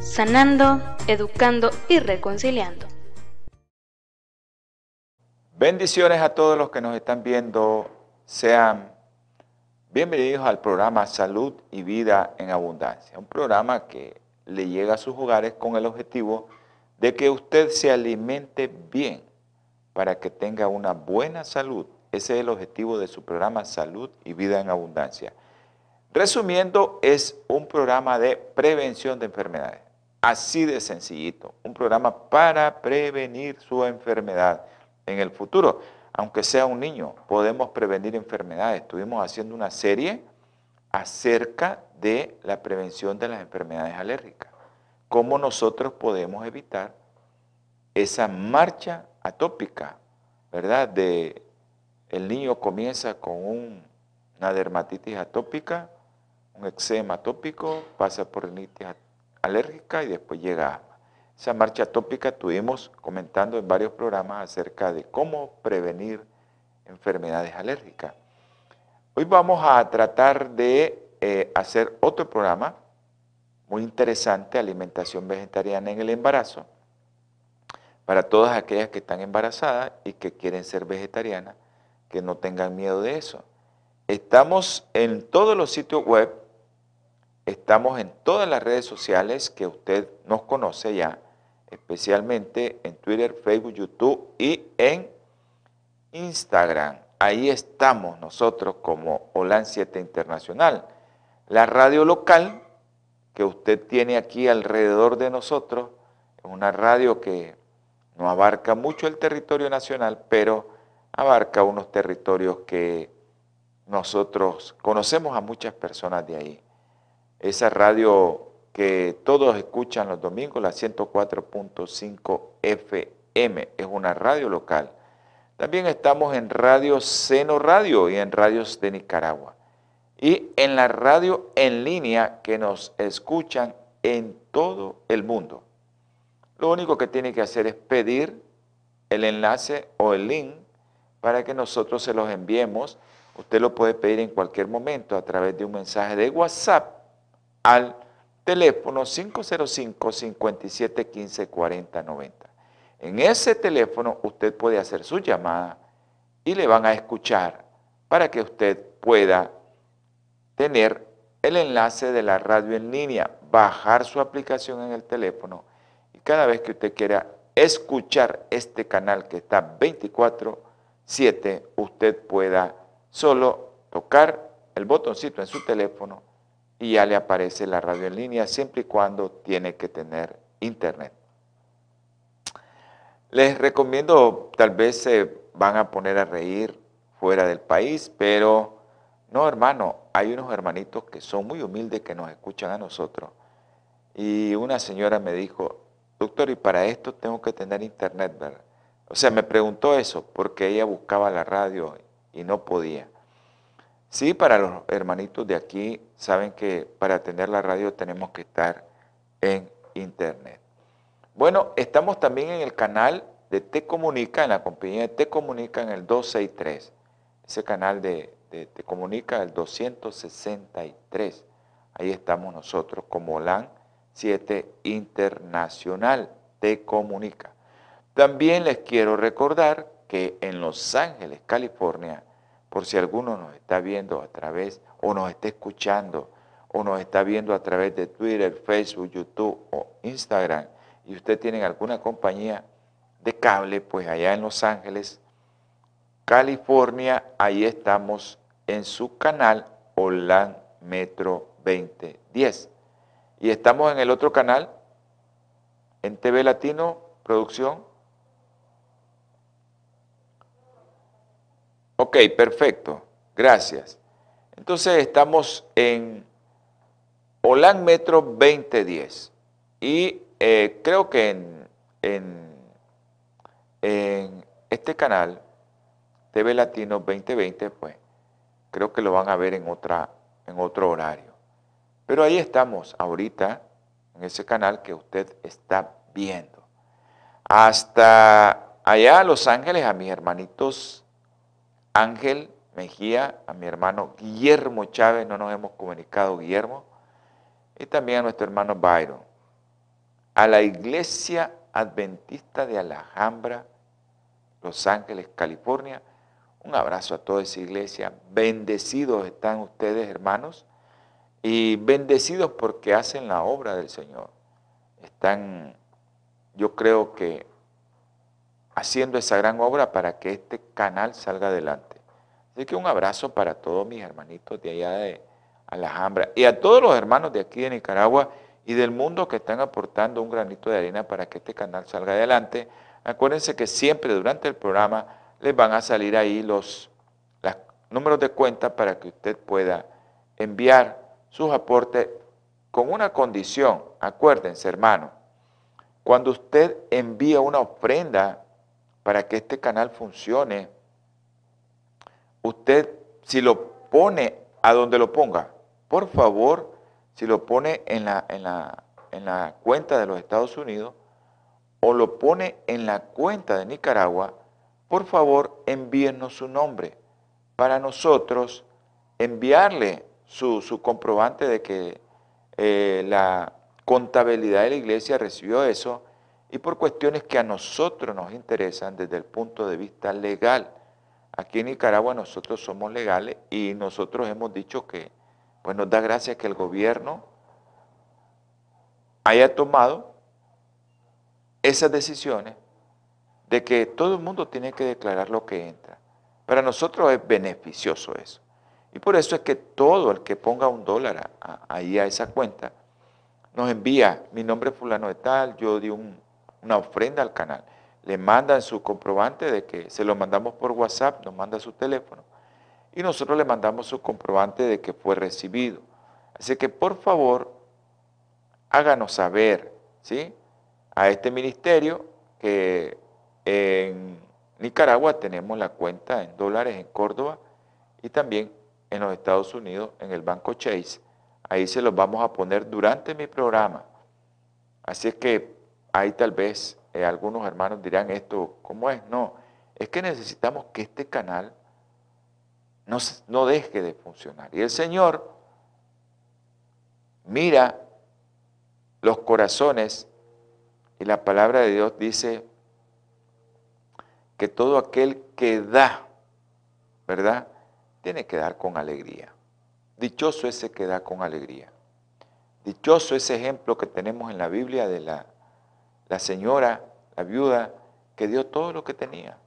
sanando, educando y reconciliando. Bendiciones a todos los que nos están viendo. Sean bienvenidos al programa Salud y Vida en Abundancia. Un programa que le llega a sus hogares con el objetivo de que usted se alimente bien para que tenga una buena salud. Ese es el objetivo de su programa Salud y Vida en Abundancia. Resumiendo, es un programa de prevención de enfermedades. Así de sencillito. Un programa para prevenir su enfermedad en el futuro. Aunque sea un niño, podemos prevenir enfermedades. Estuvimos haciendo una serie acerca de la prevención de las enfermedades alérgicas. Cómo nosotros podemos evitar esa marcha atópica, ¿verdad? De el niño comienza con una dermatitis atópica, un eczema atópico, pasa por rinitis alérgica y después llega asma. Esa marcha atópica estuvimos comentando en varios programas acerca de cómo prevenir enfermedades alérgicas. Hoy vamos a tratar de eh, hacer otro programa muy interesante, alimentación vegetariana en el embarazo, para todas aquellas que están embarazadas y que quieren ser vegetarianas, que no tengan miedo de eso. Estamos en todos los sitios web, estamos en todas las redes sociales que usted nos conoce ya, especialmente en Twitter, Facebook, YouTube y en Instagram. Ahí estamos nosotros como Holan 7 Internacional. La radio local que usted tiene aquí alrededor de nosotros una radio que no abarca mucho el territorio nacional, pero abarca unos territorios que nosotros conocemos a muchas personas de ahí. Esa radio que todos escuchan los domingos, la 104.5 FM, es una radio local. También estamos en Radio Seno Radio y en radios de Nicaragua. Y en la radio en línea que nos escuchan en todo el mundo. Lo único que tiene que hacer es pedir el enlace o el link para que nosotros se los enviemos. Usted lo puede pedir en cualquier momento a través de un mensaje de WhatsApp al teléfono 505-5715-4090. En ese teléfono usted puede hacer su llamada y le van a escuchar para que usted pueda tener el enlace de la radio en línea, bajar su aplicación en el teléfono y cada vez que usted quiera escuchar este canal que está 24/7, usted pueda solo tocar el botoncito en su teléfono y ya le aparece la radio en línea siempre y cuando tiene que tener internet. Les recomiendo, tal vez se van a poner a reír fuera del país, pero no hermano, hay unos hermanitos que son muy humildes que nos escuchan a nosotros. Y una señora me dijo, doctor, y para esto tengo que tener internet, ¿verdad? O sea, me preguntó eso, porque ella buscaba la radio y no podía. Sí, para los hermanitos de aquí, saben que para tener la radio tenemos que estar en internet. Bueno, estamos también en el canal de Te Comunica, en la compañía de Te Comunica en el 263. Ese canal de, de Te Comunica, el 263. Ahí estamos nosotros como LAN 7 Internacional Te Comunica. También les quiero recordar que en Los Ángeles, California, por si alguno nos está viendo a través o nos está escuchando o nos está viendo a través de Twitter, Facebook, YouTube o Instagram y usted tiene alguna compañía de cable, pues allá en Los Ángeles, California, ahí estamos en su canal Holan Metro 2010. Y estamos en el otro canal, en TV Latino Producción, Ok, perfecto. Gracias. Entonces estamos en Holan Metro 2010. Y eh, creo que en, en, este canal, TV Latino 2020, pues creo que lo van a ver en, otra, en otro horario. Pero ahí estamos ahorita, en ese canal que usted está viendo. Hasta allá a Los Ángeles, a mis hermanitos Ángel Mejía, a mi hermano Guillermo Chávez, no nos hemos comunicado, Guillermo, y también a nuestro hermano Byron a la Iglesia Adventista de Alhambra, Los Ángeles, California. Un abrazo a toda esa iglesia. Bendecidos están ustedes, hermanos, y bendecidos porque hacen la obra del Señor. Están, yo creo que, haciendo esa gran obra para que este canal salga adelante. Así que un abrazo para todos mis hermanitos de allá de Alhambra y a todos los hermanos de aquí de Nicaragua y del mundo que están aportando un granito de arena para que este canal salga adelante. Acuérdense que siempre durante el programa les van a salir ahí los, números de cuenta para que usted pueda enviar sus aportes con una condición. Acuérdense, hermano, cuando usted envía una ofrenda para que este canal funcione, usted si lo pone a donde lo ponga, por favor, si lo pone en la, en la, en la cuenta de los Estados Unidos o lo pone en la cuenta de Nicaragua, por favor envíenos su nombre para nosotros enviarle su, comprobante de que eh, la contabilidad de la iglesia recibió eso y por cuestiones que a nosotros nos interesan desde el punto de vista legal. Aquí en Nicaragua nosotros somos legales y nosotros hemos dicho que pues nos da gracia que el gobierno haya tomado esas decisiones de que todo el mundo tiene que declarar lo que entra. Para nosotros es beneficioso eso. Y por eso es que todo el que ponga un dólar ahí a esa cuenta, nos envía mi nombre fulano de tal, yo di una ofrenda al canal. Le mandan su comprobante de que se lo mandamos por WhatsApp, nos manda su teléfono y nosotros le mandamos su comprobante de que fue recibido. Así que por favor, háganos saber ¿sí? a este ministerio que en Nicaragua tenemos la cuenta en dólares en Córdoba y también en los Estados Unidos en el Banco Chase. Ahí se los vamos a poner durante mi programa. Así es que ahí tal vez eh, algunos hermanos dirán esto, ¿cómo es? No, es que necesitamos que este canal no, deje de funcionar. Y el Señor mira los corazones y la palabra de Dios dice que todo aquel que da, ¿verdad? Tiene que dar con alegría. Dichoso ese que da con alegría. Dichoso ese ejemplo que tenemos en la Biblia de la, la señora, la viuda, que dio todo lo que tenía.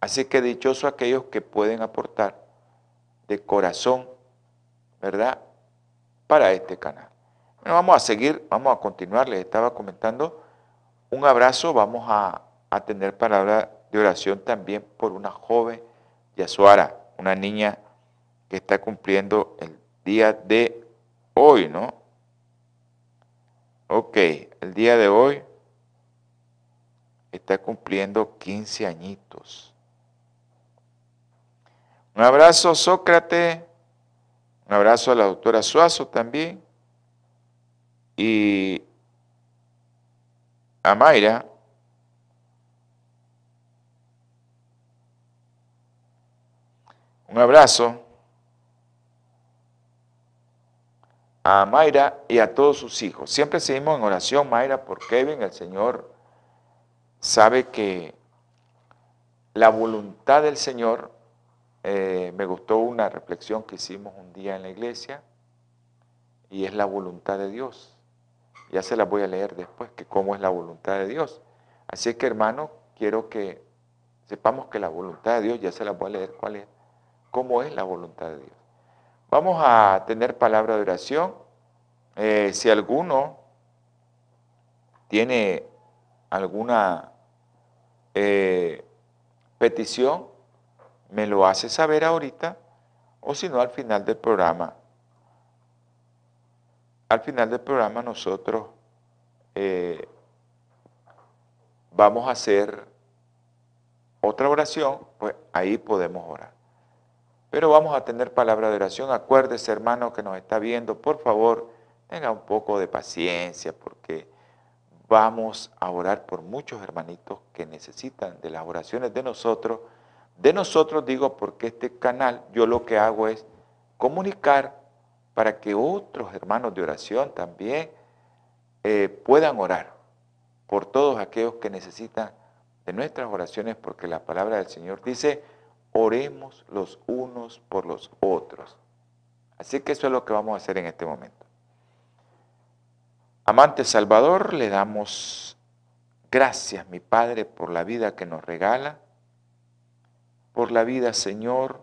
Así que dichoso aquellos que pueden aportar de corazón, ¿verdad? Para este canal. Bueno, vamos a seguir, vamos a continuar. Les estaba comentando un abrazo. Vamos a, tener palabra de oración también por una joven Yasuara, una niña que está cumpliendo el día de hoy, ¿no? Ok, el día de hoy está cumpliendo 15 añitos. Un abrazo, Sócrates. Un abrazo a la doctora Suazo también. Y a Mayra. Un abrazo a Mayra y a todos sus hijos. Siempre seguimos en oración, Mayra, por Kevin. El Señor sabe que la voluntad del Señor eh, me gustó una reflexión que hicimos un día en la iglesia y es la voluntad de Dios. Ya se la voy a leer después, que cómo es la voluntad de Dios. Así que hermano, quiero que sepamos que la voluntad de Dios, ya se la voy a leer cuál es, cómo es la voluntad de Dios. Vamos a tener palabra de oración. Eh, si alguno tiene alguna eh, petición, me lo hace saber ahorita o si no al final del programa. Al final del programa nosotros eh, vamos a hacer otra oración, pues ahí podemos orar. Pero vamos a tener palabra de oración. Acuérdese, hermano, que nos está viendo, por favor, tenga un poco de paciencia, porque vamos a orar por muchos hermanitos que necesitan de las oraciones de nosotros. De nosotros digo porque este canal yo lo que hago es comunicar para que otros hermanos de oración también eh, puedan orar por todos aquellos que necesitan de nuestras oraciones, porque la palabra del Señor dice, oremos los unos por los otros. Así que eso es lo que vamos a hacer en este momento. Amante Salvador, le damos gracias, mi Padre, por la vida que nos regala, por la vida, Señor,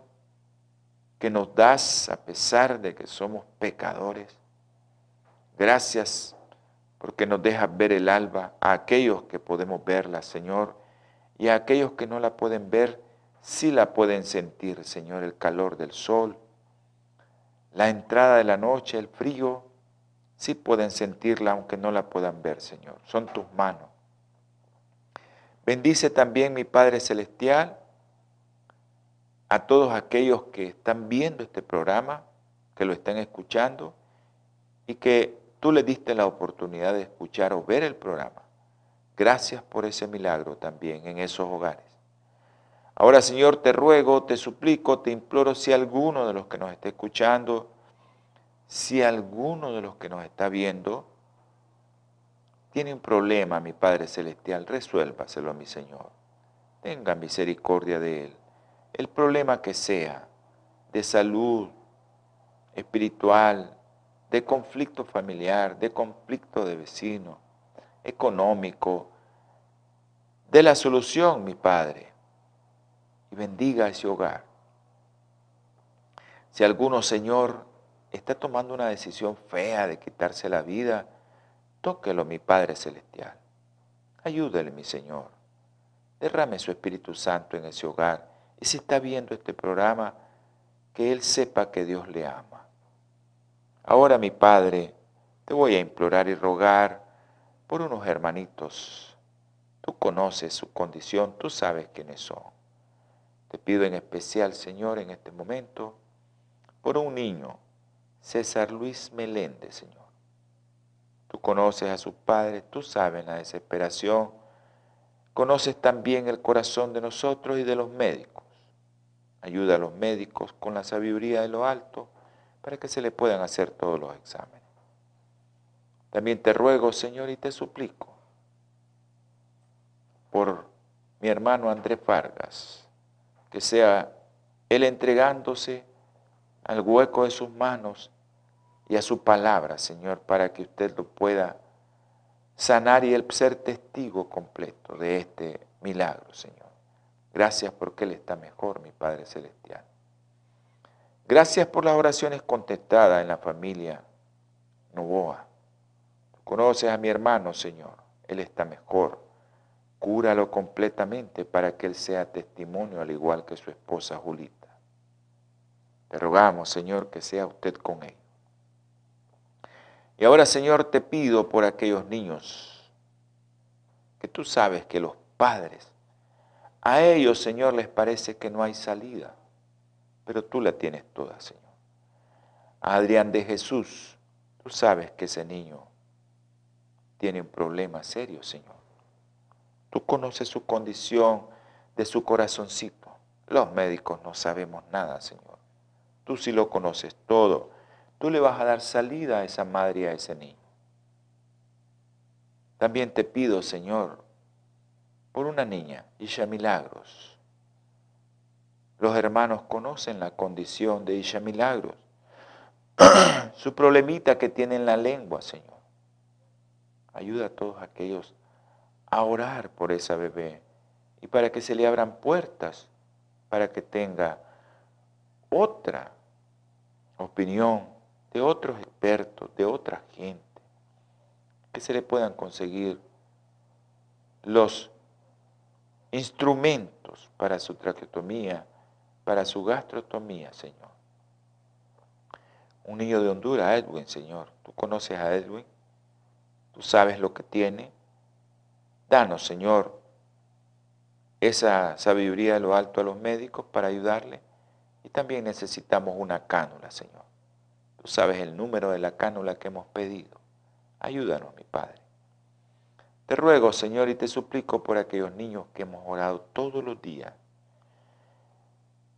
que nos das a pesar de que somos pecadores. Gracias porque nos dejas ver el alba a aquellos que podemos verla, Señor, y a aquellos que no la pueden ver, sí la pueden sentir, Señor, el calor del sol, la entrada de la noche, el frío, sí pueden sentirla aunque no la puedan ver, Señor. Son tus manos. Bendice también, mi Padre Celestial, a todos aquellos que están viendo este programa, que lo están escuchando y que tú le diste la oportunidad de escuchar o ver el programa. Gracias por ese milagro también en esos hogares. Ahora, Señor, te ruego, te suplico, te imploro si alguno de los que nos está escuchando, si alguno de los que nos está viendo, tiene un problema, mi Padre Celestial, resuélvaselo mi Señor. Tenga misericordia de él el problema que sea, de salud, espiritual, de conflicto familiar, de conflicto de vecino, económico, de la solución, mi Padre, y bendiga ese hogar. Si alguno, Señor, está tomando una decisión fea de quitarse la vida, tóquelo, mi Padre Celestial. Ayúdele, mi Señor. Derrame su Espíritu Santo en ese hogar y si está viendo este programa, que Él sepa que Dios le ama. Ahora, mi Padre, te voy a implorar y rogar por unos hermanitos. Tú conoces su condición, tú sabes quiénes son. Te pido en especial, Señor, en este momento, por un niño, César Luis Meléndez, Señor. Tú conoces a sus padres, tú sabes la desesperación, conoces también el corazón de nosotros y de los médicos. Ayuda a los médicos con la sabiduría de lo alto para que se le puedan hacer todos los exámenes. También te ruego, Señor, y te suplico por mi hermano Andrés Vargas, que sea él entregándose al hueco de sus manos y a su palabra, Señor, para que usted lo pueda sanar y el ser testigo completo de este milagro, Señor. Gracias porque Él está mejor, mi Padre Celestial. Gracias por las oraciones contestadas en la familia Novoa. conoces a mi hermano, Señor. Él está mejor. Cúralo completamente para que Él sea testimonio al igual que su esposa Julita. Te rogamos, Señor, que sea usted con él. Y ahora, Señor, te pido por aquellos niños que tú sabes que los padres a ellos, Señor, les parece que no hay salida, pero tú la tienes toda, Señor. Adrián de Jesús, tú sabes que ese niño tiene un problema serio, Señor. Tú conoces su condición de su corazoncito. Los médicos no sabemos nada, Señor. Tú sí lo conoces todo. Tú le vas a dar salida a esa madre y a ese niño. También te pido, Señor, por una niña, Isha Milagros. Los hermanos conocen la condición de Isha Milagros, su problemita que tiene en la lengua, Señor. Ayuda a todos aquellos a orar por esa bebé y para que se le abran puertas, para que tenga otra opinión de otros expertos, de otra gente, que se le puedan conseguir los instrumentos para su traqueotomía, para su gastrotomía, Señor. Un niño de Honduras, Edwin, Señor. Tú conoces a Edwin. Tú sabes lo que tiene. Danos, Señor, esa sabiduría de lo alto a los médicos para ayudarle. Y también necesitamos una cánula, Señor. Tú sabes el número de la cánula que hemos pedido. Ayúdanos, mi Padre. Te ruego, Señor, y te suplico por aquellos niños que hemos orado todos los días.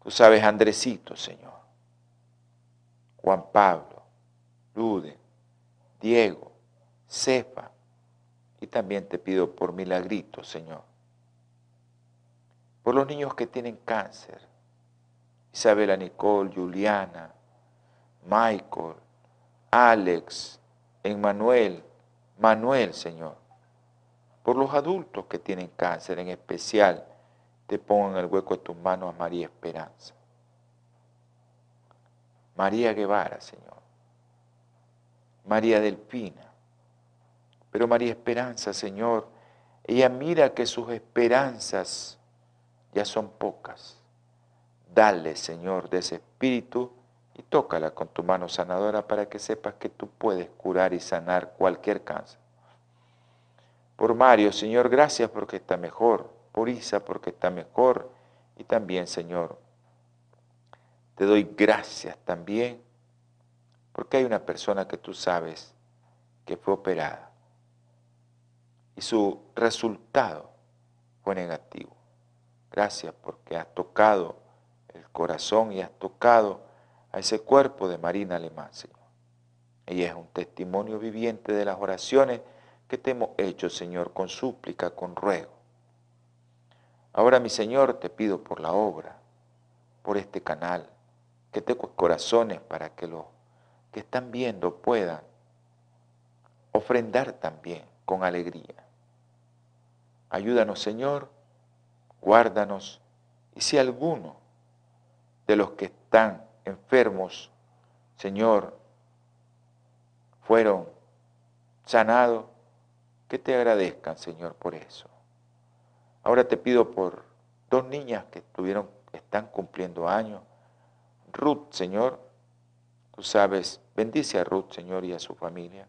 Tú sabes, Andresito, Señor. Juan Pablo, Lude, Diego, Cefa. Y también te pido por milagritos, Señor por los niños que tienen cáncer. Isabela Nicole, Juliana, Michael, Alex, Emmanuel, Manuel, Señor. Por los adultos que tienen cáncer, en especial, te pongo en el hueco de tus manos a María Esperanza. María Guevara, Señor. María Delpina. Pero María Esperanza, Señor, ella mira que sus esperanzas ya son pocas. Dale, Señor, de ese espíritu y tócala con tu mano sanadora para que sepas que tú puedes curar y sanar cualquier cáncer. Por Mario, Señor, gracias porque está mejor. Por Isa, porque está mejor. Y también, Señor, te doy gracias también porque hay una persona que tú sabes que fue operada y su resultado fue negativo. Gracias porque has tocado el corazón y has tocado a ese cuerpo de Marina Alemán, Señor. Ella es un testimonio viviente de las oraciones que te hemos hecho, Señor, con súplica, con ruego. Ahora, mi Señor, te pido por la obra, por este canal, que te corazones para que los que están viendo puedan ofrendar también con alegría. Ayúdanos, Señor, guárdanos. Y si alguno de los que están enfermos, Señor, fueron sanados, que te agradezcan, Señor, por eso. Ahora te pido por dos niñas que tuvieron, están cumpliendo años. Ruth, Señor, tú sabes, bendice a Ruth, Señor, y a su familia.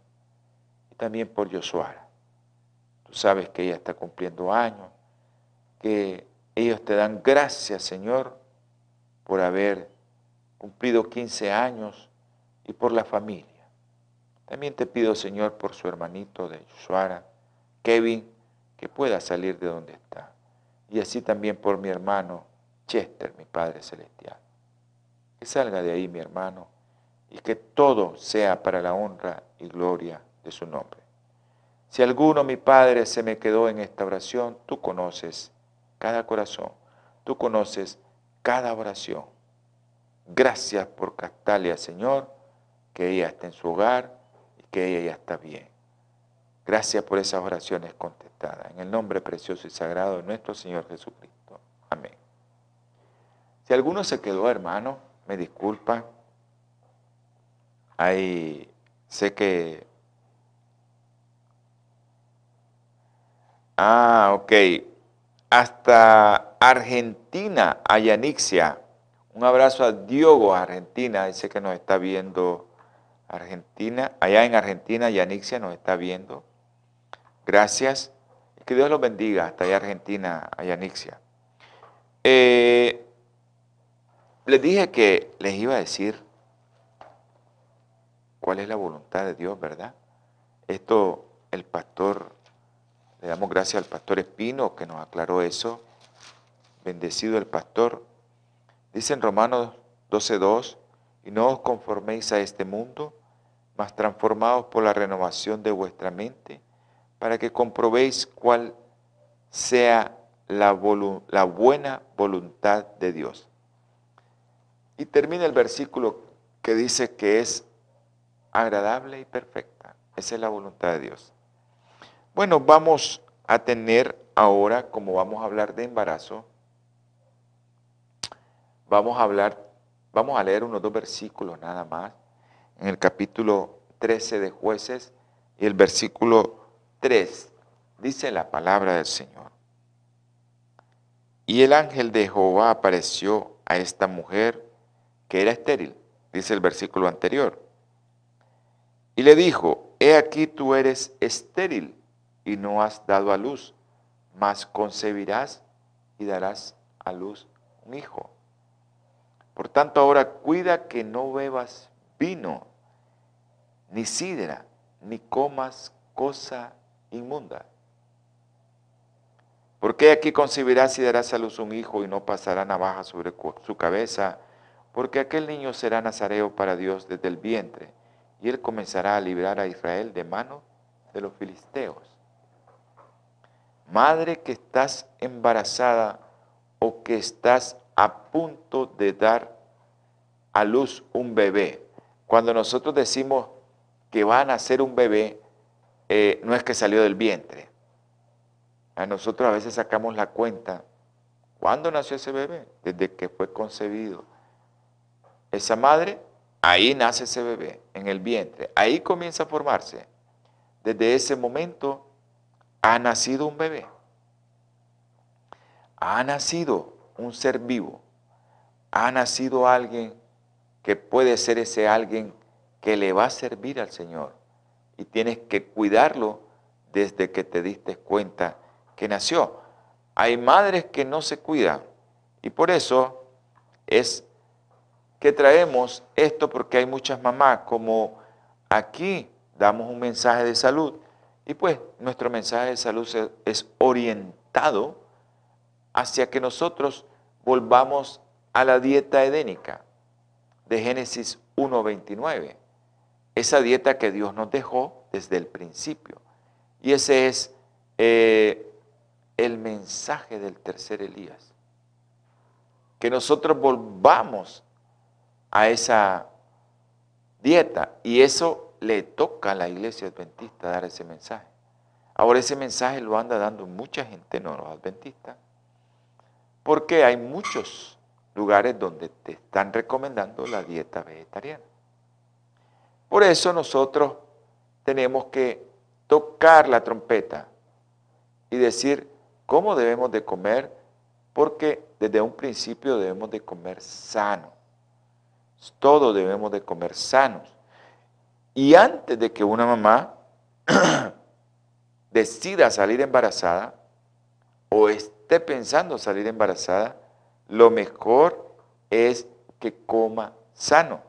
Y también por Josuara. Tú sabes que ella está cumpliendo años que ellos te dan gracias, Señor, por haber cumplido 15 años y por la familia. También te pido, Señor, por su hermanito de Suara, Kevin, que pueda salir de donde está. Y así también por mi hermano Chester, mi Padre Celestial. Que salga de ahí mi hermano y que todo sea para la honra y gloria de su nombre. Si alguno, mi Padre, se me quedó en esta oración, tú conoces cada corazón. Tú conoces cada oración. Gracias por Castalia, Señor, que ella está en su hogar y que ella ya está bien. Gracias por esas oraciones contestadas. En el nombre precioso y sagrado de nuestro Señor Jesucristo. Amén. Si alguno se quedó, hermano, me disculpa. Ahí sé que... Ah, ok hasta Argentina, a Yanixia. Un abrazo a Diogo, Argentina, dice que nos está viendo Argentina, allá en Argentina, Yanixia nos está viendo. Gracias. Que Dios los bendiga hasta allá Argentina, a Yanixia. Eh, les dije que les iba a decir cuál es la voluntad de Dios, ¿verdad? Esto el pastor le damos gracias al pastor Espino que nos aclaró eso. Bendecido el pastor. Dice en Romanos 12.2, y no os conforméis a este mundo, mas transformaos por la renovación de vuestra mente, para que comprobéis cuál sea la, la buena voluntad de Dios. Y termina el versículo que dice que es agradable y perfecta. Esa es la voluntad de Dios. Bueno, vamos a tener ahora, como vamos a hablar de embarazo, vamos a hablar, vamos a leer unos dos versículos nada más, en el capítulo 13 de jueces y el versículo 3, dice la palabra del Señor. Y el ángel de Jehová apareció a esta mujer que era estéril, dice el versículo anterior, y le dijo, he aquí tú eres estéril y no has dado a luz, mas concebirás y darás a luz un hijo. Por tanto, ahora cuida que no bebas vino, ni sidra, ni comas cosa inmunda. Porque aquí concebirás y darás a luz un hijo y no pasará navaja sobre su cabeza, porque aquel niño será nazareo para Dios desde el vientre, y él comenzará a librar a Israel de mano de los filisteos. Madre que estás embarazada o que estás a punto de dar a luz un bebé. Cuando nosotros decimos que va a nacer un bebé, eh, no es que salió del vientre. A nosotros a veces sacamos la cuenta. ¿Cuándo nació ese bebé? Desde que fue concebido. Esa madre, ahí nace ese bebé, en el vientre. Ahí comienza a formarse. Desde ese momento ha nacido un bebé. Ha nacido un ser vivo. Ha nacido alguien que puede ser ese alguien que le va a servir al Señor. Y tienes que cuidarlo desde que te diste cuenta que nació. Hay madres que no se cuidan y por eso es que traemos esto porque hay muchas mamás como aquí damos un mensaje de salud y pues nuestro mensaje de salud es orientado hacia que nosotros volvamos a la dieta edénica de Génesis 1.29. Esa dieta que Dios nos dejó desde el principio. Y ese es eh, el mensaje del tercer Elías. Que nosotros volvamos a esa dieta. Y eso le toca a la iglesia adventista dar ese mensaje. Ahora ese mensaje lo anda dando mucha gente, no los adventistas porque hay muchos lugares donde te están recomendando la dieta vegetariana. Por eso nosotros tenemos que tocar la trompeta y decir cómo debemos de comer, porque desde un principio debemos de comer sano. Todos debemos de comer sanos. Y antes de que una mamá decida salir embarazada o esté pensando salir embarazada, lo mejor es que coma sano.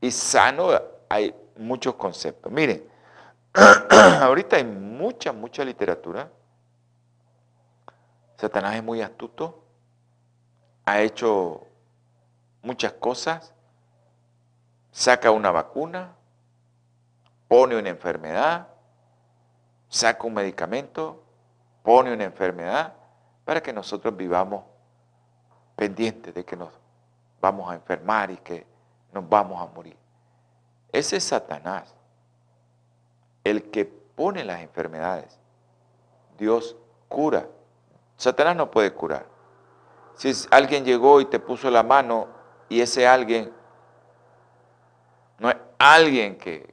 Y sano hay muchos conceptos. Miren, ahorita hay mucha, mucha literatura. Satanás es muy astuto, ha hecho muchas cosas, saca una vacuna, pone una enfermedad, saca un medicamento, pone una enfermedad para que nosotros vivamos pendientes de que nos vamos a enfermar y que nos vamos a morir. Ese es Satanás, el que pone las enfermedades. Dios cura. Satanás no puede curar. Si alguien llegó y te puso la mano y ese alguien no es alguien que,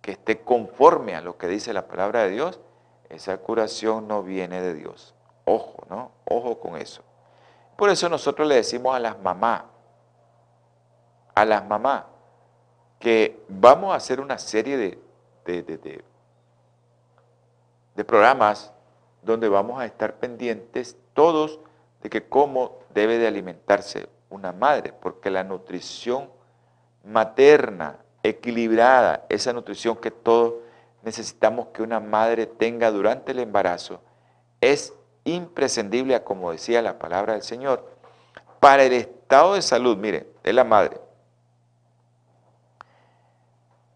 que esté conforme a lo que dice la palabra de Dios, esa curación no viene de Dios. Ojo, ¿no? Ojo con eso. Por eso nosotros le decimos a las mamás, a las mamás, que vamos a hacer una serie de, de, de, programas donde vamos a estar pendientes todos de que cómo debe de alimentarse una madre, porque la nutrición materna, equilibrada, esa nutrición que todos necesitamos que una madre tenga durante el embarazo es imprescindible, como decía la palabra del Señor, para el estado de salud, mire, de la madre,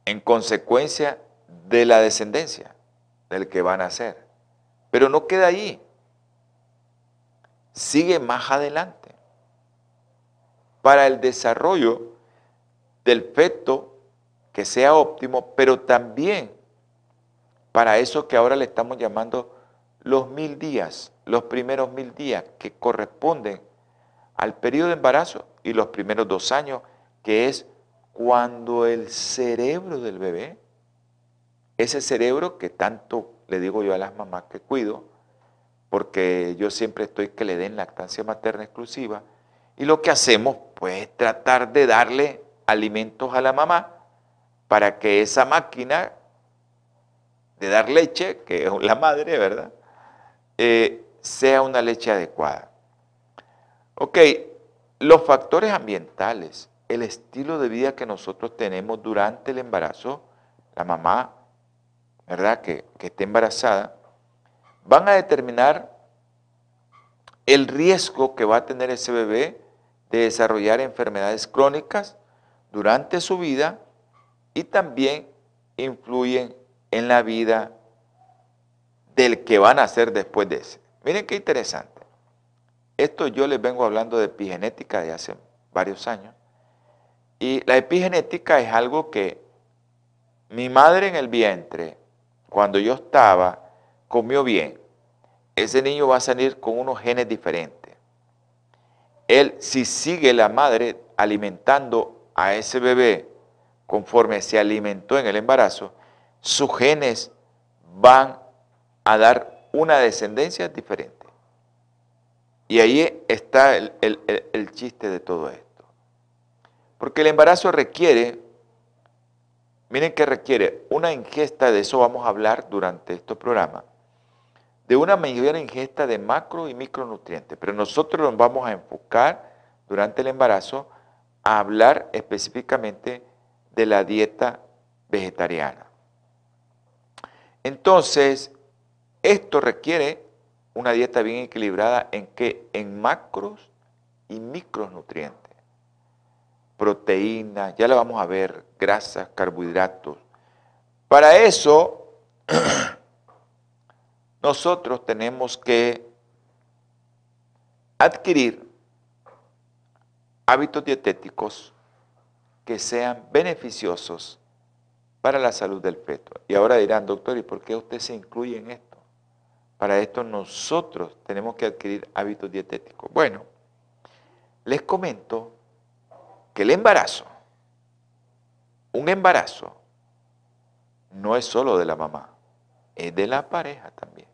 en consecuencia de la descendencia del que van a nacer. Pero no queda ahí, sigue más adelante. Para el desarrollo del feto que sea óptimo, pero también para eso que ahora le estamos llamando los mil días, los primeros mil días que corresponden al periodo de embarazo y los primeros dos años, que es cuando el cerebro del bebé, ese cerebro que tanto le digo yo a las mamás que cuido, porque yo siempre estoy que le den lactancia materna exclusiva, y lo que hacemos pues es tratar de darle alimentos a la mamá para que esa máquina de dar leche, que es la madre, ¿verdad? Eh, sea una leche adecuada. Ok, los factores ambientales, el estilo de vida que nosotros tenemos durante el embarazo, la mamá, ¿verdad? Que, que esté embarazada, van a determinar el riesgo que va a tener ese bebé de desarrollar enfermedades crónicas durante su vida y también influyen en la vida del que van a nacer después de ese. Miren qué interesante. Esto yo les vengo hablando de epigenética de hace varios años. Y la epigenética es algo que mi madre en el vientre, cuando yo estaba, comió bien. Ese niño va a salir con unos genes diferentes. Él, si sigue la madre alimentando a ese bebé conforme se alimentó en el embarazo, sus genes van a dar una descendencia diferente. Y ahí está el, chiste de todo esto. Porque el embarazo requiere, miren que requiere una ingesta, de eso vamos a hablar durante este programa, de una mayor ingesta de macro y micronutrientes. Pero nosotros nos vamos a enfocar durante el embarazo a hablar específicamente de la dieta vegetariana. Entonces, esto requiere una dieta bien equilibrada en que en macros y micronutrientes. Proteínas, ya la vamos a ver, grasas, carbohidratos. Para eso, nosotros tenemos que adquirir hábitos dietéticos que sean beneficiosos para la salud del feto. Y ahora dirán, doctor, ¿y por qué usted se incluye en esto? Para esto nosotros tenemos que adquirir hábitos dietéticos. Bueno, les comento que el embarazo, un embarazo, no es solo de la mamá, es de la pareja también.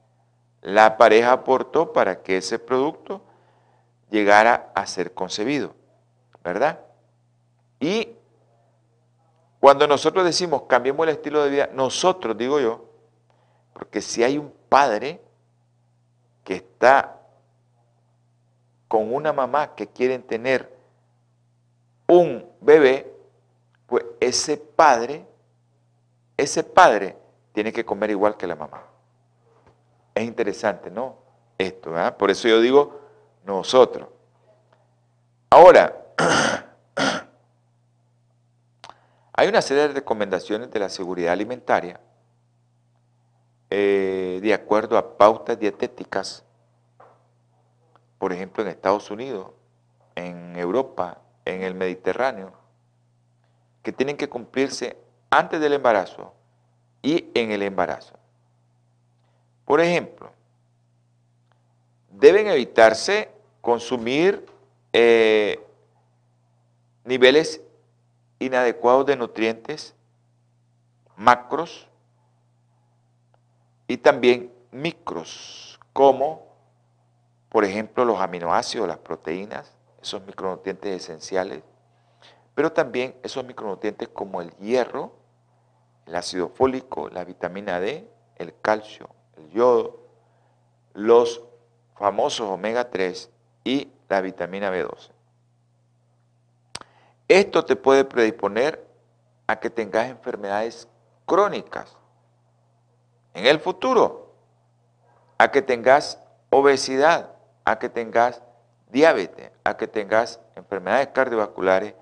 La pareja aportó para que ese producto llegara a ser concebido, ¿verdad? Y cuando nosotros decimos cambiemos el estilo de vida, nosotros digo yo, porque si hay un padre que está con una mamá que quieren tener un bebé, pues ese padre, ese padre tiene que comer igual que la mamá. Es interesante, ¿no? Esto, ¿verdad? Por eso yo digo nosotros. Ahora, Hay una serie de recomendaciones de la seguridad alimentaria eh, de acuerdo a pautas dietéticas, por ejemplo en Estados Unidos, en Europa, en el Mediterráneo, que tienen que cumplirse antes del embarazo y en el embarazo. Por ejemplo, deben evitarse consumir eh, niveles inadecuados de nutrientes, macros y también micros, como por ejemplo los aminoácidos, las proteínas, esos micronutrientes esenciales, pero también esos micronutrientes como el hierro, el ácido fólico, la vitamina D, el calcio, el yodo, los famosos omega 3 y la vitamina B12. Esto te puede predisponer a que tengas enfermedades crónicas en el futuro, a que tengas obesidad, a que tengas diabetes, a que tengas enfermedades cardiovasculares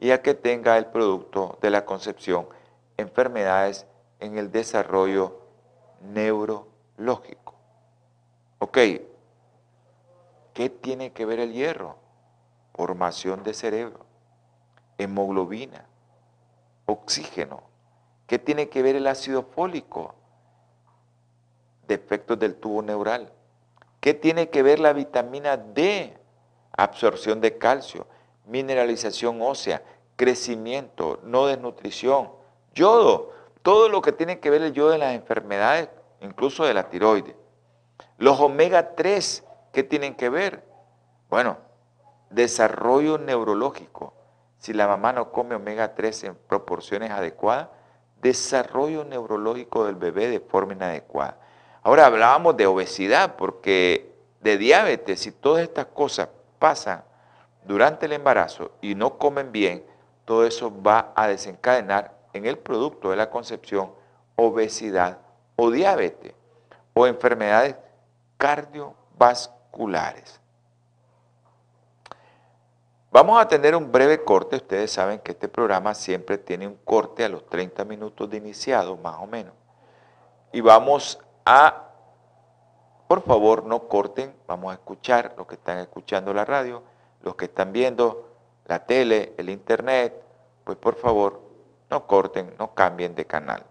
y a que tenga el producto de la concepción enfermedades en el desarrollo neurológico. Ok, ¿qué tiene que ver el hierro? Formación de cerebro hemoglobina, oxígeno. ¿Qué tiene que ver el ácido fólico? Defectos del tubo neural. ¿Qué tiene que ver la vitamina D? Absorción de calcio, mineralización ósea, crecimiento, no desnutrición, yodo, todo lo que tiene que ver el yodo en las enfermedades, incluso de la tiroides. Los omega 3, ¿qué tienen que ver? Bueno, desarrollo neurológico, si la mamá no come omega 3 en proporciones adecuadas, desarrollo neurológico del bebé de forma inadecuada. Ahora hablábamos de obesidad, porque de diabetes, si todas estas cosas pasan durante el embarazo y no comen bien, todo eso va a desencadenar en el producto de la concepción obesidad o diabetes o enfermedades cardiovasculares. Vamos a tener un breve corte. Ustedes saben que este programa siempre tiene un corte a los 30 minutos de iniciado, más o menos. Y vamos a, por favor, no corten. Vamos a escuchar los que están escuchando la radio, los que están viendo la tele, el internet. Pues por favor, no corten, no cambien de canal.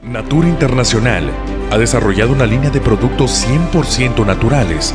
Natura Internacional ha desarrollado una línea de productos 100% naturales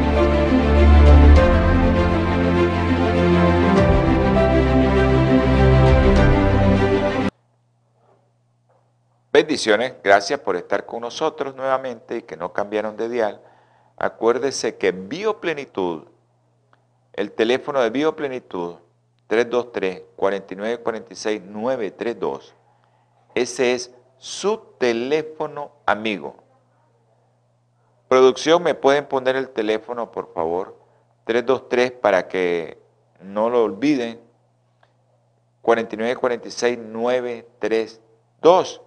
Bendiciones, gracias por estar con nosotros nuevamente y que no cambiaron de dial. Acuérdese que Bioplenitud, el teléfono de Bioplenitud, 323-4946-932, ese es su teléfono amigo. Producción, ¿me pueden poner el teléfono, por favor? 323 para que no lo olviden. 4946-932.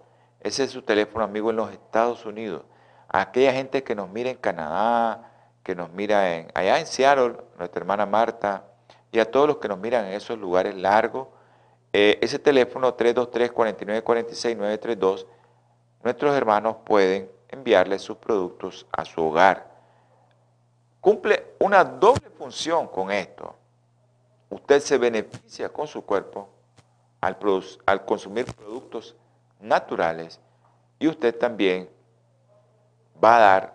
Ese es su teléfono amigo en los Estados Unidos. aquella gente que nos mira en Canadá, que nos mira en, allá en Seattle, nuestra hermana Marta, y a todos los que nos miran en esos lugares largos, eh, ese teléfono 323-4946-932, nuestros hermanos pueden enviarle sus productos a su hogar. Cumple una doble función con esto. Usted se beneficia con su cuerpo al, al consumir productos naturales y usted también va a dar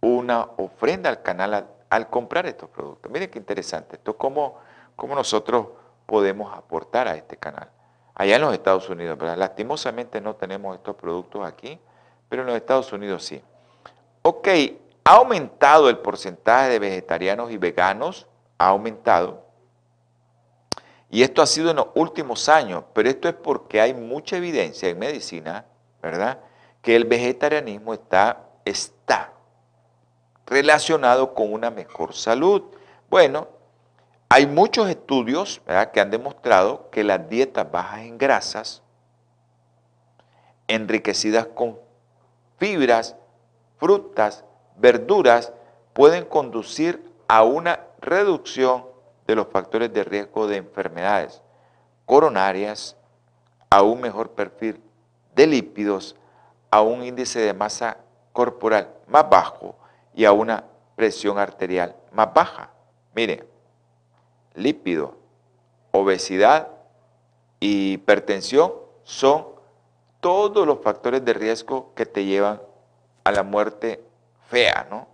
una ofrenda al canal al, comprar estos productos. Miren qué interesante esto, cómo, cómo nosotros podemos aportar a este canal. Allá en los Estados Unidos, ¿verdad? lastimosamente no tenemos estos productos aquí, pero en los Estados Unidos sí. Ok, ha aumentado el porcentaje de vegetarianos y veganos, ha aumentado, y esto ha sido en los últimos años, pero esto es porque hay mucha evidencia en medicina, ¿verdad? Que el vegetarianismo está, está relacionado con una mejor salud. Bueno, hay muchos estudios ¿verdad? que han demostrado que las dietas bajas en grasas, enriquecidas con fibras, frutas, verduras, pueden conducir a una reducción de los factores de riesgo de enfermedades coronarias, a un mejor perfil de lípidos, a un índice de masa corporal más bajo y a una presión arterial más baja. Mire, lípido, obesidad y hipertensión son todos los factores de riesgo que te llevan a la muerte fea, ¿no?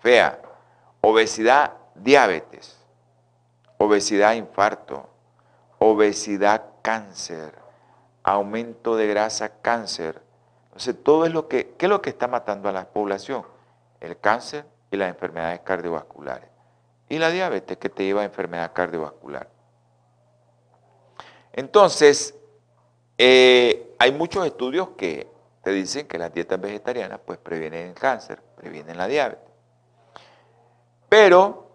Fea. Obesidad, diabetes obesidad, infarto, obesidad, cáncer, aumento de grasa, cáncer. Entonces, todo es lo que, ¿qué es lo que está matando a la población? El cáncer y las enfermedades cardiovasculares. Y la diabetes que te lleva a enfermedad cardiovascular. Entonces, eh, hay muchos estudios que te dicen que las dietas vegetarianas pues previenen el cáncer, previenen la diabetes. Pero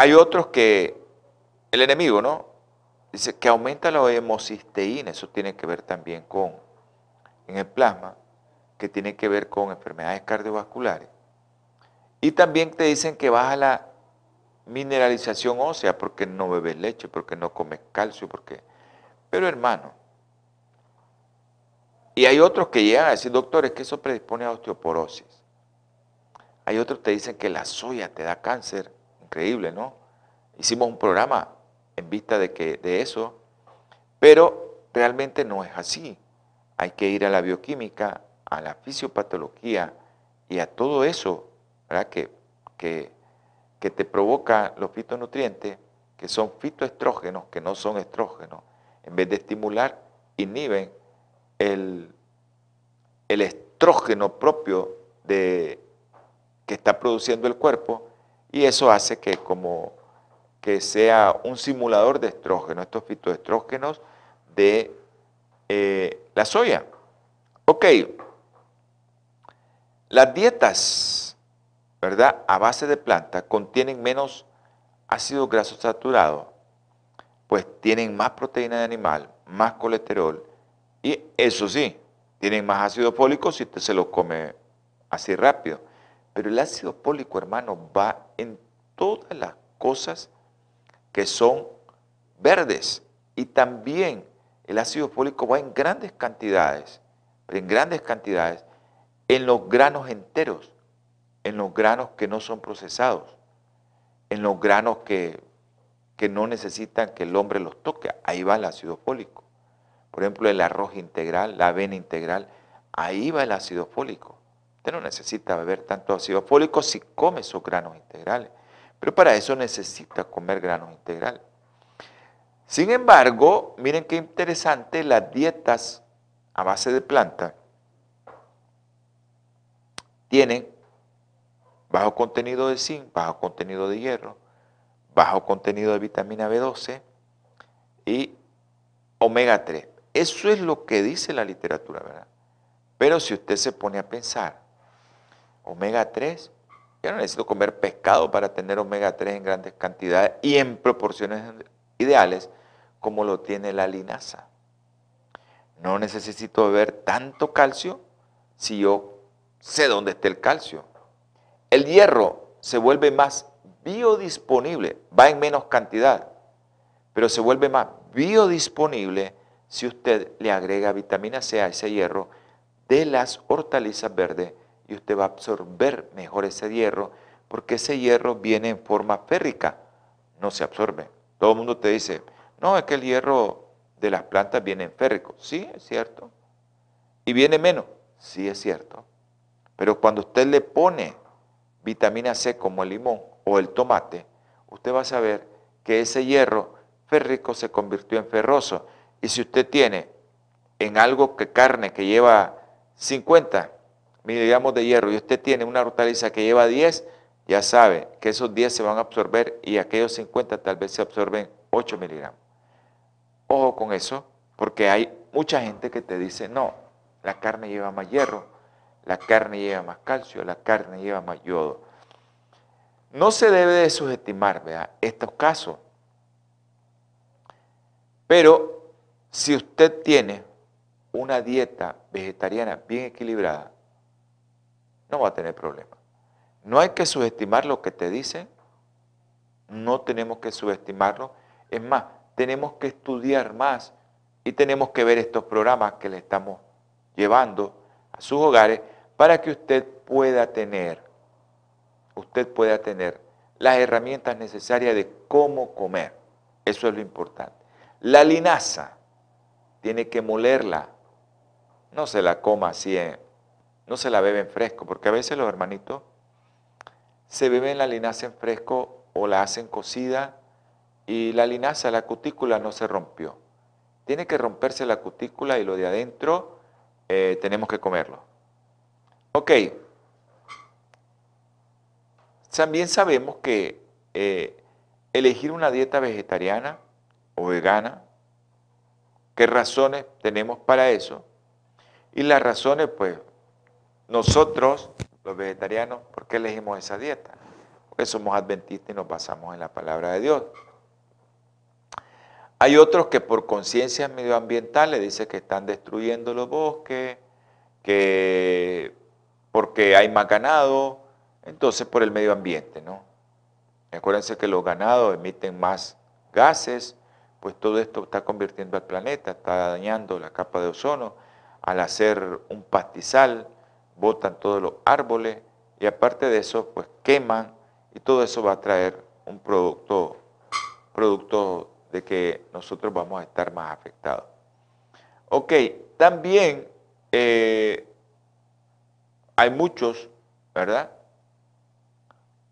hay otros que el enemigo, ¿no? Dice que aumenta la hemocisteína, eso tiene que ver también con, en el plasma, que tiene que ver con enfermedades cardiovasculares. Y también te dicen que baja la mineralización ósea porque no bebes leche, porque no comes calcio, porque... Pero hermano, y hay otros que llegan a decir, doctores, que eso predispone a osteoporosis. Hay otros que te dicen que la soya te da cáncer increíble, ¿no? Hicimos un programa en vista de, que, de eso, pero realmente no es así. hay que ir a la bioquímica, a la fisiopatología y a todo eso Que, que, que te provoca los fitonutrientes, que son fitoestrógenos, que no son estrógenos. En vez de estimular, inhiben el, el estrógeno propio de, que está produciendo el cuerpo y eso hace que como que sea un simulador de estrógeno, estos fitoestrógenos de eh, la soya. Ok, las dietas, ¿verdad? A base de planta contienen menos ácido graso saturado, pues tienen más proteína de animal, más colesterol y eso sí, tienen más ácido fólico si usted se lo come así rápido. Pero el ácido fólico, hermano, va todas las cosas que son verdes. Y también el ácido fólico va en grandes cantidades, en grandes cantidades, en los granos enteros, en los granos que no son procesados, en los granos que, que no necesitan que el hombre los toque. Ahí va el ácido fólico. Por ejemplo, el arroz integral, la avena integral, ahí va el ácido fólico. Usted no necesita beber tanto ácido fólico si come esos granos integrales. Pero para eso necesita comer granos integrales. Sin embargo, miren qué interesante, las dietas a base de planta tienen bajo contenido de zinc, bajo contenido de hierro, bajo contenido de vitamina B12 y omega 3. Eso es lo que dice la literatura, ¿verdad? Pero si usted se pone a pensar, omega 3 yo no necesito comer pescado para tener omega 3 en grandes cantidades y en proporciones ideales como lo tiene la linaza. No necesito beber tanto calcio si yo sé dónde está el calcio. El hierro se vuelve más biodisponible, va en menos cantidad, pero se vuelve más biodisponible si usted le agrega vitamina C a ese hierro de las hortalizas verdes y usted va a absorber mejor ese hierro porque ese hierro viene en forma férrica, no se absorbe. Todo el mundo te dice, no, es que el hierro de las plantas viene en férrico. Sí, es cierto. Y viene menos. Sí, es cierto. Pero cuando usted le pone vitamina C como el limón o el tomate, usted va a saber que ese hierro férrico se convirtió en ferroso. Y si usted tiene en algo que carne que lleva 50, miligramos de hierro y usted tiene una hortaliza que lleva 10, ya sabe que esos 10 se van a absorber y aquellos 50 tal vez se absorben 8 miligramos. Ojo con eso, porque hay mucha gente que te dice, no, la carne lleva más hierro, la carne lleva más calcio, la carne lleva más yodo. No se debe de subestimar estos casos. Pero si usted tiene una dieta vegetariana bien equilibrada, no va a tener problema. No hay que subestimar lo que te dicen, no tenemos que subestimarlo. Es más, tenemos que estudiar más y tenemos que ver estos programas que le estamos llevando a sus hogares para que usted pueda tener, usted pueda tener las herramientas necesarias de cómo comer. Eso es lo importante. La linaza tiene que molerla, no se la coma así en, no se la beben fresco, porque a veces los hermanitos se beben la linaza en fresco o la hacen cocida y la linaza, la cutícula no se rompió. Tiene que romperse la cutícula y lo de adentro eh, tenemos que comerlo. Ok. También sabemos que eh, elegir una dieta vegetariana o vegana, ¿qué razones tenemos para eso? Y las razones, pues, nosotros, los vegetarianos, ¿por qué elegimos esa dieta? Porque somos adventistas y nos basamos en la palabra de Dios. Hay otros que por conciencias medioambientales dicen que están destruyendo los bosques, que porque hay más ganado, entonces por el medio ambiente, ¿no? Acuérdense que los ganados emiten más gases, pues todo esto está convirtiendo al planeta, está dañando la capa de ozono al hacer un pastizal, botan todos los árboles y aparte de eso, pues queman y todo eso va a traer un producto, producto de que nosotros vamos a estar más afectados. Ok, también eh, hay muchos, ¿verdad?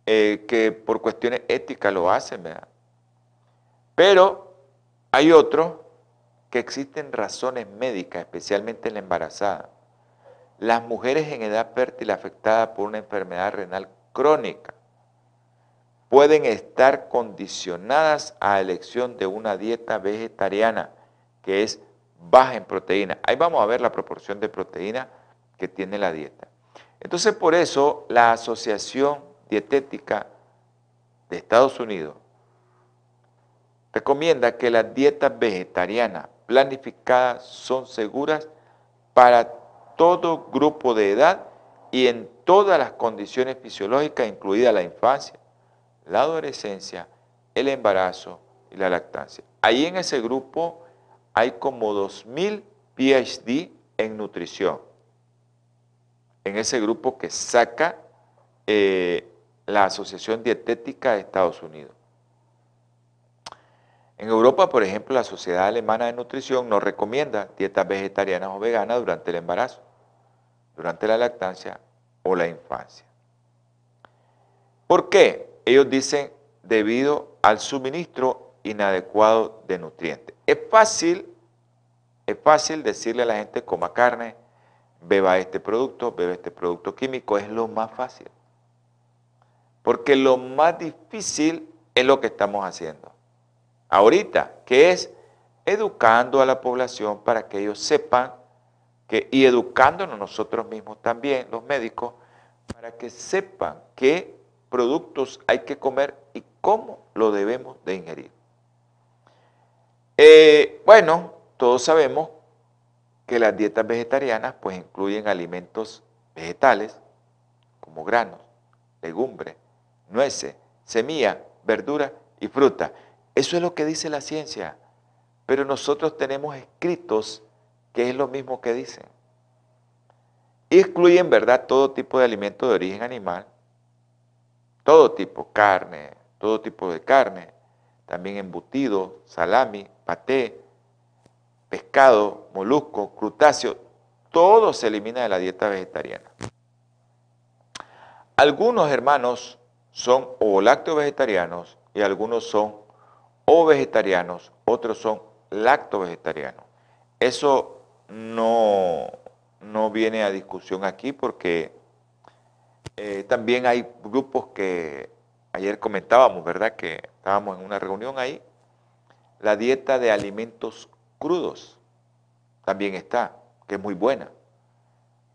Eh, que por cuestiones éticas lo hacen, ¿verdad? Pero hay otros que existen razones médicas, especialmente en la embarazada. Las mujeres en edad fértil afectadas por una enfermedad renal crónica pueden estar condicionadas a elección de una dieta vegetariana que es baja en proteína. Ahí vamos a ver la proporción de proteína que tiene la dieta. Entonces, por eso la Asociación Dietética de Estados Unidos recomienda que las dietas vegetarianas planificadas son seguras para todo grupo de edad y en todas las condiciones fisiológicas, incluida la infancia, la adolescencia, el embarazo y la lactancia. Ahí en ese grupo hay como 2.000 PhD en nutrición. En ese grupo que saca eh, la Asociación Dietética de Estados Unidos. En Europa, por ejemplo, la Sociedad Alemana de Nutrición nos recomienda dietas vegetarianas o veganas durante el embarazo, durante la lactancia o la infancia. ¿Por qué? Ellos dicen debido al suministro inadecuado de nutrientes. Es fácil, es fácil decirle a la gente coma carne, beba este producto, beba este producto químico, es lo más fácil. Porque lo más difícil es lo que estamos haciendo ahorita, que es educando a la población para que ellos sepan y educándonos nosotros mismos también, los médicos, para que sepan qué productos hay que comer y cómo lo debemos de ingerir. Eh, bueno, todos sabemos que las dietas vegetarianas pues incluyen alimentos vegetales como granos, legumbres, nueces, semillas, verduras y frutas. Eso es lo que dice la ciencia. Pero nosotros tenemos escritos que es lo mismo que dicen. Excluyen, ¿verdad?, todo tipo de alimento de origen animal, todo tipo, carne, todo tipo de carne, también embutido, salami, paté, pescado, molusco, crutáceo, todo se elimina de la dieta vegetariana. Algunos hermanos son o lacto vegetarianos y algunos son o vegetarianos, otros son lacto-vegetarianos. Eso no, no viene a discusión aquí porque eh, también hay grupos que ayer comentábamos, ¿verdad? Que estábamos en una reunión ahí. La dieta de alimentos crudos también está, que es muy buena,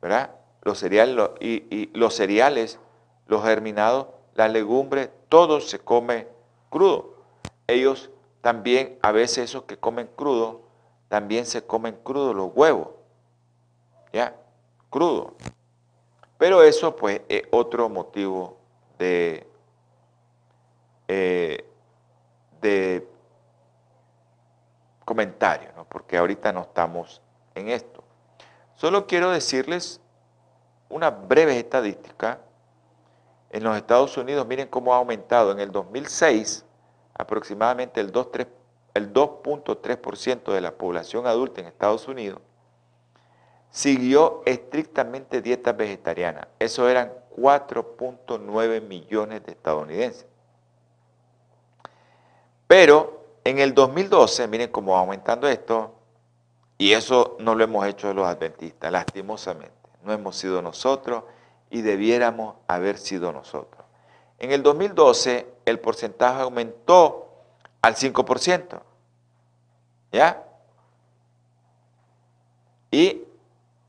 ¿verdad? Los cereales, y, y los cereales, los germinados, las legumbres, todo se come crudo ellos también, a veces esos que comen crudo, también se comen crudos los huevos. ¿Ya? Crudo. Pero eso pues es otro motivo de, eh, de comentario, ¿no? porque ahorita no estamos en esto. Solo quiero decirles una breve estadística. En los Estados Unidos, miren cómo ha aumentado. En el 2006, aproximadamente el 2.3% de la población adulta en Estados Unidos siguió estrictamente dietas vegetarianas. Eso eran 4.9 millones de estadounidenses. Pero en el 2012, miren cómo va aumentando esto, y eso no lo hemos hecho los adventistas, lastimosamente. No hemos sido nosotros y debiéramos haber sido nosotros. En el 2012 el porcentaje aumentó al 5%. ¿Ya? Y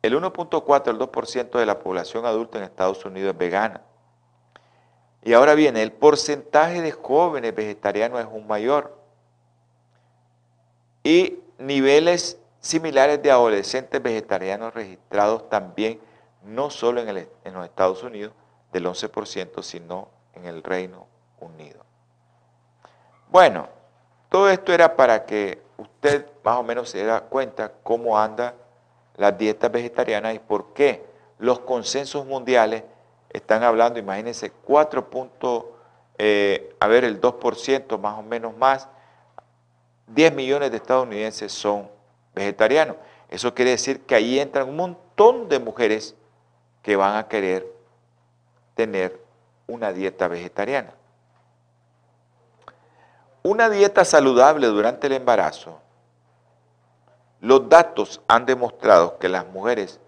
el 1.4 al 2% de la población adulta en Estados Unidos es vegana. Y ahora viene, el porcentaje de jóvenes vegetarianos es un mayor. Y niveles similares de adolescentes vegetarianos registrados también, no solo en, en los Estados Unidos, del 11%, sino en el Reino Unido. Bueno, todo esto era para que usted más o menos se dé cuenta cómo anda la dieta vegetariana y por qué los consensos mundiales están hablando, imagínense, 4 puntos, eh, a ver, el 2% más o menos más, 10 millones de estadounidenses son vegetarianos. Eso quiere decir que ahí entran un montón de mujeres que van a querer tener una dieta vegetariana. Una dieta saludable durante el embarazo. Los datos han demostrado que las mujeres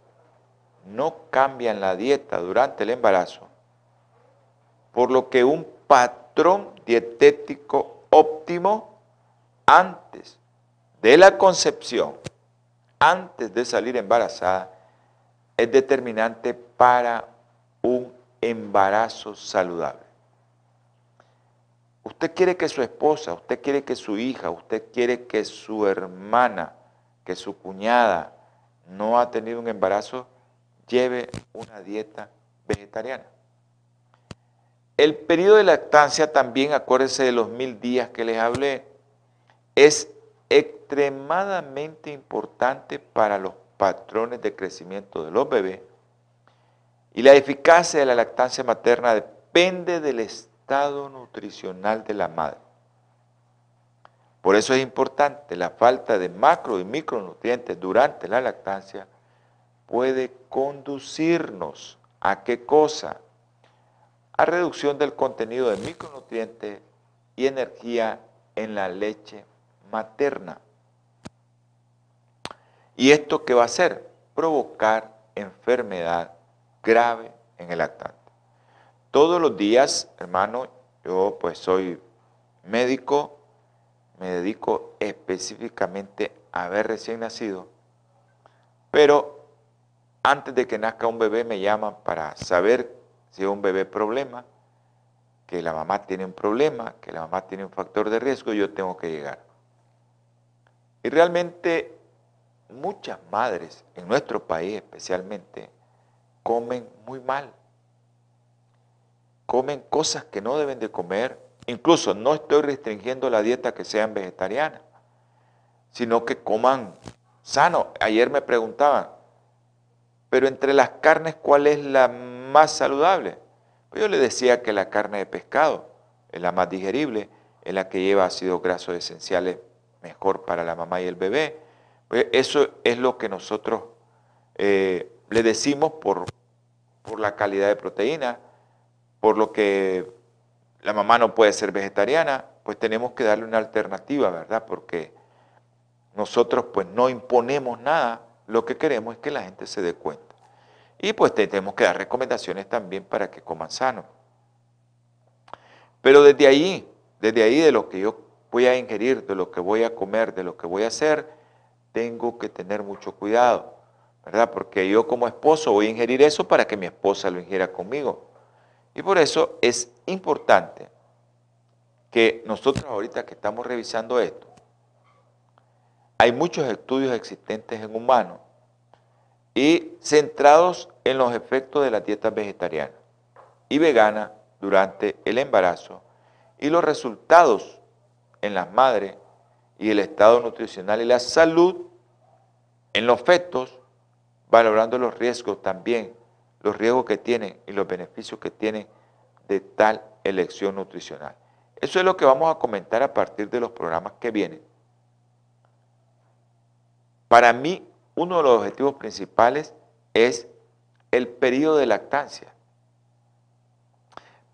no cambian la dieta durante el embarazo, por lo que un patrón dietético óptimo antes de la concepción, antes de salir embarazada, es determinante para un embarazo saludable. Usted quiere que su esposa, usted quiere que su hija, usted quiere que su hermana, que su cuñada no ha tenido un embarazo, lleve una dieta vegetariana. El periodo de lactancia también, acuérdense de los mil días que les hablé, es extremadamente importante para los patrones de crecimiento de los bebés y la eficacia de la lactancia materna depende del estado nutricional de la madre. Por eso es importante, la falta de macro y micronutrientes durante la lactancia puede conducirnos a qué cosa? A reducción del contenido de micronutrientes y energía en la leche materna. ¿Y esto qué va a hacer? Provocar enfermedad grave en el lactante. Todos los días, hermano, yo pues soy médico, me dedico específicamente a ver recién nacido, pero antes de que nazca un bebé me llaman para saber si es un bebé problema, que la mamá tiene un problema, que la mamá tiene un factor de riesgo, yo tengo que llegar. Y realmente muchas madres, en nuestro país especialmente, comen muy mal. Comen cosas que no deben de comer. Incluso no estoy restringiendo la dieta que sean vegetarianas, sino que coman sano. Ayer me preguntaban, pero entre las carnes, ¿cuál es la más saludable? Pues yo le decía que la carne de pescado es la más digerible, es la que lleva ácidos grasos esenciales mejor para la mamá y el bebé. Pues eso es lo que nosotros eh, le decimos por, por la calidad de proteína, por lo que la mamá no puede ser vegetariana, pues tenemos que darle una alternativa, ¿verdad? Porque nosotros pues no imponemos nada, lo que queremos es que la gente se dé cuenta. Y pues tenemos que dar recomendaciones también para que coman sano. Pero desde ahí, desde ahí de lo que yo voy a ingerir, de lo que voy a comer, de lo que voy a hacer, tengo que tener mucho cuidado, ¿verdad? Porque yo como esposo voy a ingerir eso para que mi esposa lo ingiera conmigo. Y por eso es importante que nosotros ahorita que estamos revisando esto, hay muchos estudios existentes en humanos y centrados en los efectos de la dieta vegetariana y vegana durante el embarazo y los resultados en las madres y el estado nutricional y la salud en los fetos, valorando los riesgos también, los riesgos que tienen y los beneficios que tienen de tal elección nutricional. Eso es lo que vamos a comentar a partir de los programas que vienen. Para mí, uno de los objetivos principales es el periodo de lactancia.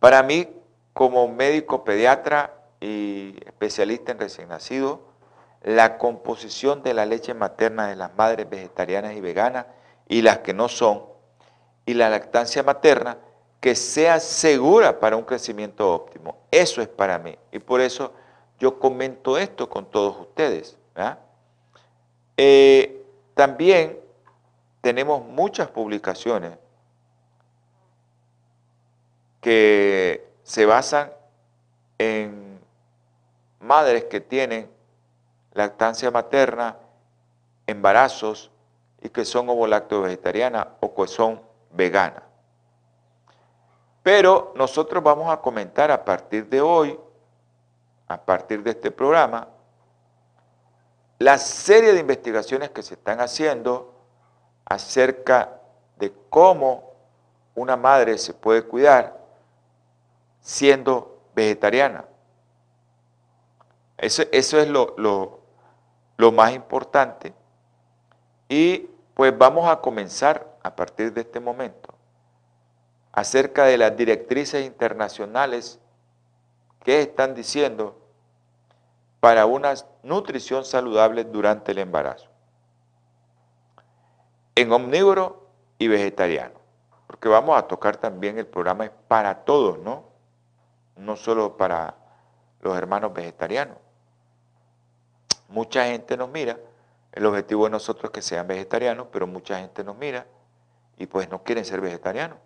Para mí, como médico pediatra y especialista en recién nacido, la composición de la leche materna de las madres vegetarianas y veganas y las que no son, y la lactancia materna, que sea segura para un crecimiento óptimo. Eso es para mí. Y por eso yo comento esto con todos ustedes. Eh, también tenemos muchas publicaciones que se basan en madres que tienen lactancia materna, embarazos y que son ovolacto vegetarianas o que son veganas. Pero nosotros vamos a comentar a partir de hoy, a partir de este programa, la serie de investigaciones que se están haciendo acerca de cómo una madre se puede cuidar siendo vegetariana. Eso, es lo, lo más importante. Y pues vamos a comenzar a partir de este momento acerca de las directrices internacionales que están diciendo para una nutrición saludable durante el embarazo. En omnívoro y vegetariano. Porque vamos a tocar también el programa para todos, ¿no? No solo para los hermanos vegetarianos. Mucha gente nos mira, el objetivo de nosotros es que sean vegetarianos, pero mucha gente nos mira y pues no quieren ser vegetarianos.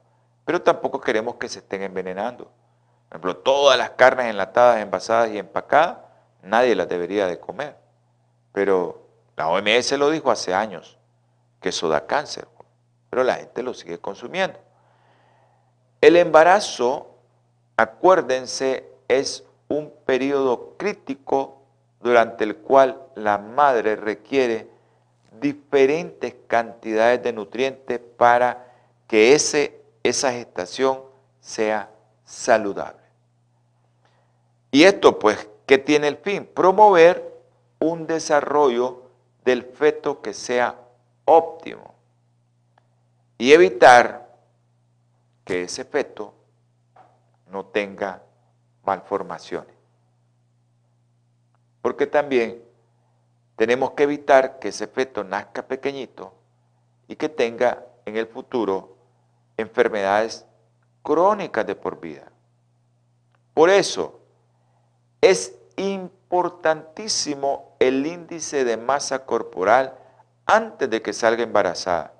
Pero tampoco queremos que se estén envenenando. Por ejemplo, todas las carnes enlatadas, envasadas y empacadas, nadie las debería de comer. Pero la OMS lo dijo hace años, que eso da cáncer, pero la gente lo sigue consumiendo. El embarazo, acuérdense, es un periodo crítico durante el cual la madre requiere diferentes cantidades de nutrientes para que ese, esa gestación sea saludable. Y esto pues, ¿qué tiene el fin? Promover un desarrollo del feto que sea óptimo y evitar que ese feto no tenga malformaciones porque también tenemos que evitar que ese feto nazca pequeñito y que tenga en el futuro enfermedades crónicas de por vida. Por eso es importantísimo el índice de masa corporal antes de que salga embarazada.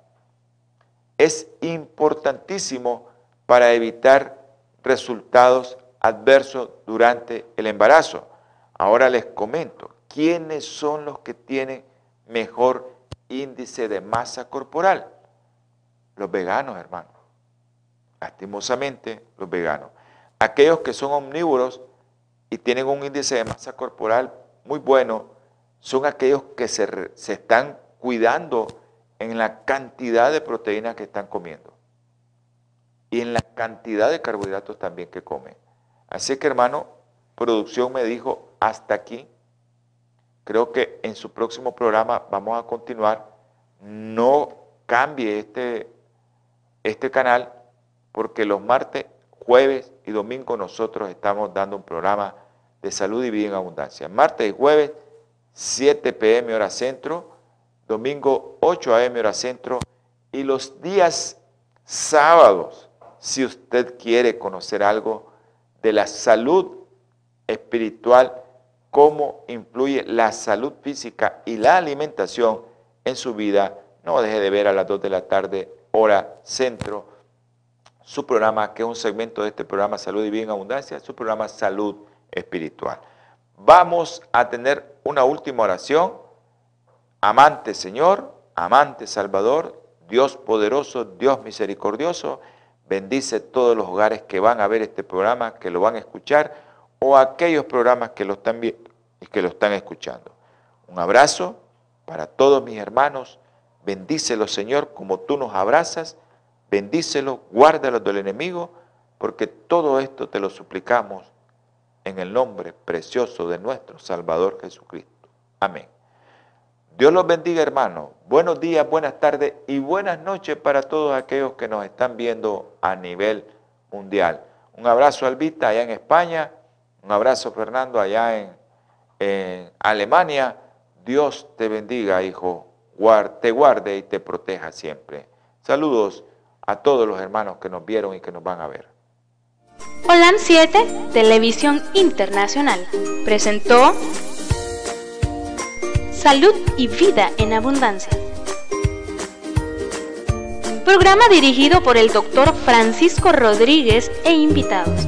Es importantísimo para evitar resultados adversos durante el embarazo. Ahora les comento, ¿quiénes son los que tienen mejor índice de masa corporal? Los veganos, hermano. Lastimosamente, los veganos. Aquellos que son omnívoros y tienen un índice de masa corporal muy bueno, son aquellos que se, se están cuidando en la cantidad de proteínas que están comiendo y en la cantidad de carbohidratos también que comen. Así que, hermano, producción me dijo, hasta aquí. Creo que en su próximo programa vamos a continuar. No cambie este, este canal porque los martes, jueves y domingo nosotros estamos dando un programa de salud y vida en abundancia. Martes y jueves, 7 pm hora centro, domingo 8 am hora centro y los días sábados, si usted quiere conocer algo de la salud espiritual cómo influye la salud física y la alimentación en su vida. No deje de ver a las 2 de la tarde, hora centro, su programa, que es un segmento de este programa Salud y Vida en Abundancia, su programa Salud Espiritual. Vamos a tener una última oración. Amante Señor, amante Salvador, Dios poderoso, Dios misericordioso, bendice todos los hogares que van a ver este programa, que lo van a escuchar o aquellos programas que lo están viendo y que lo están escuchando. Un abrazo para todos mis hermanos. Bendícelo, Señor, como tú nos abrazas. Bendícelo, guárdalo del enemigo, porque todo esto te lo suplicamos en el nombre precioso de nuestro Salvador Jesucristo. Amén. Dios los bendiga, hermanos. Buenos días, buenas tardes y buenas noches para todos aquellos que nos están viendo a nivel mundial. Un abrazo, Albita, allá en España. Un abrazo, Fernando, allá en, Alemania. Dios te bendiga, hijo. te guarde y te proteja siempre. Saludos a todos los hermanos que nos vieron y que nos van a ver. Holan 7, Televisión Internacional, presentó Salud y Vida en Abundancia. Programa dirigido por el doctor Francisco Rodríguez e invitados